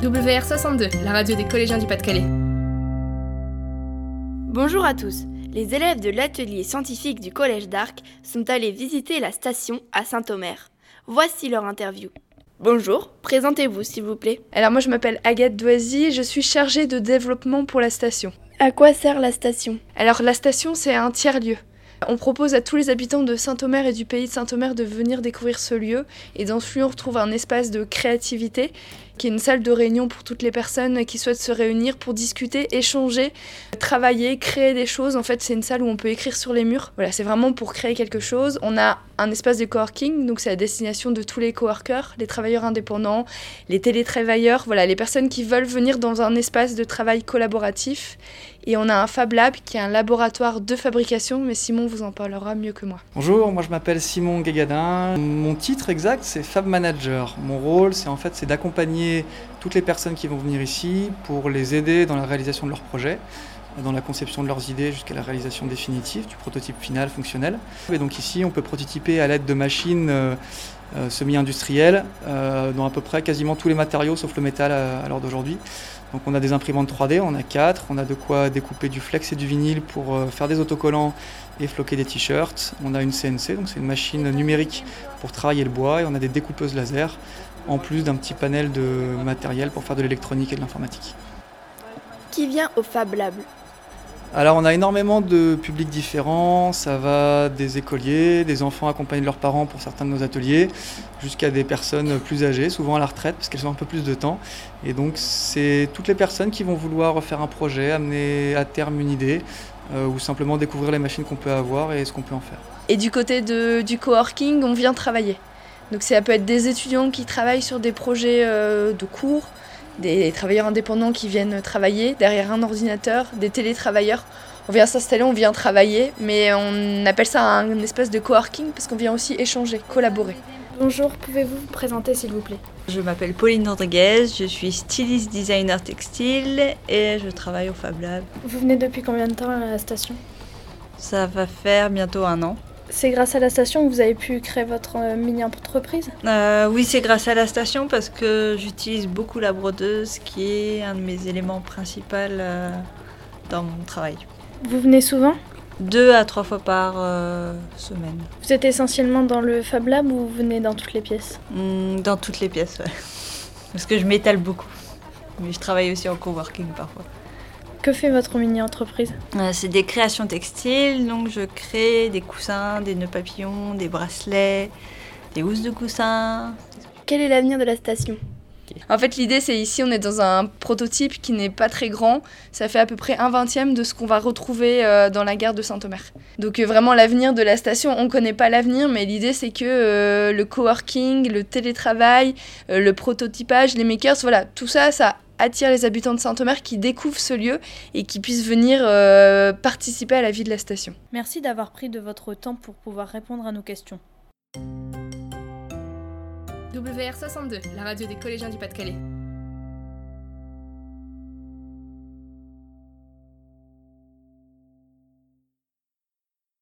WR62, la radio des collégiens du Pas-de-Calais. Bonjour à tous. Les élèves de l'atelier scientifique du Collège d'Arc sont allés visiter la station à Saint-Omer. Voici leur interview. Bonjour, présentez-vous s'il vous plaît. Alors moi je m'appelle Agathe Doisy, je suis chargée de développement pour la station. À quoi sert la station? Alors la station c'est un tiers-lieu. On propose à tous les habitants de Saint-Omer et du pays de Saint-Omer de venir découvrir ce lieu. Et dans ce lieu, on retrouve un espace de créativité qui est une salle de réunion pour toutes les personnes qui souhaitent se réunir pour discuter, échanger, travailler, créer des choses. En fait, c'est une salle où on peut écrire sur les murs. Voilà, c'est vraiment pour créer quelque chose. On a un espace de coworking, donc c'est à destination de tous les coworkers, les travailleurs indépendants, les télétravailleurs, voilà, les personnes qui veulent venir dans un espace de travail collaboratif. Et on a un Fab Lab qui est un laboratoire de fabrication, mais Simon vous en parlera mieux que moi. Bonjour, moi je m'appelle Simon Guégadin. Mon titre exact c'est Fab Manager. Mon rôle c'est en fait c'est d'accompagner toutes les personnes qui vont venir ici pour les aider dans la réalisation de leurs projets dans la conception de leurs idées jusqu'à la réalisation définitive du prototype final fonctionnel. Et donc ici, on peut prototyper à l'aide de machines euh, euh, semi-industrielles euh, dans à peu près quasiment tous les matériaux sauf le métal à l'heure d'aujourd'hui. Donc on a des imprimantes 3D, on a 4, on a de quoi découper du flex et du vinyle pour euh, faire des autocollants et floquer des t-shirts. On a une CNC, donc c'est une machine numérique pour travailler le bois, et on a des découpeuses laser, en plus d'un petit panel de matériel pour faire de l'électronique et de l'informatique. Qui vient au Fab Lab alors on a énormément de publics différents, ça va des écoliers, des enfants accompagnés de leurs parents pour certains de nos ateliers, jusqu'à des personnes plus âgées, souvent à la retraite parce qu'elles ont un peu plus de temps. Et donc c'est toutes les personnes qui vont vouloir refaire un projet, amener à terme une idée, euh, ou simplement découvrir les machines qu'on peut avoir et ce qu'on peut en faire. Et du côté de, du coworking, on vient travailler. Donc ça peut être des étudiants qui travaillent sur des projets euh, de cours, des travailleurs indépendants qui viennent travailler derrière un ordinateur, des télétravailleurs. On vient s'installer, on vient travailler, mais on appelle ça un espèce de coworking parce qu'on vient aussi échanger, collaborer. Bonjour, pouvez-vous vous présenter s'il vous plaît? Je m'appelle Pauline Rodriguez, je suis styliste designer textile et je travaille au Fab Lab. Vous venez depuis combien de temps à la station? Ça va faire bientôt un an. C'est grâce à la station que vous avez pu créer votre euh, mini-entreprise? Euh, Oui, c'est grâce à la station parce que j'utilise beaucoup la brodeuse qui est un de mes éléments principaux euh, dans mon travail. Vous venez souvent? Deux à trois fois par semaine. Vous êtes essentiellement dans le Fab Lab ou vous venez dans toutes les pièces? Hmm, Dans toutes les pièces, ouais. Parce que je m'étale beaucoup. Mais je travaille aussi en coworking parfois. Que fait votre mini-entreprise euh, C'est des créations textiles, donc je crée des coussins, des nœuds papillons, des bracelets, des housses de coussins. Quel est l'avenir de la station en fait, l'idée, c'est ici, on est dans un prototype qui n'est pas très grand. Ça fait à peu près un vingtième de ce qu'on va retrouver euh, dans la gare de Saint-Omer. Donc, euh, vraiment, l'avenir de la station, on ne connaît pas l'avenir, mais l'idée, c'est que le coworking, le télétravail, le prototypage, les makers, voilà, tout ça, ça attire les habitants de Saint-Omer qui découvrent ce lieu et qui puissent venir euh, participer à la vie de la station. Merci d'avoir pris de votre temps pour pouvoir répondre à nos questions. WR62, la radio des collégiens du Pas-de-Calais.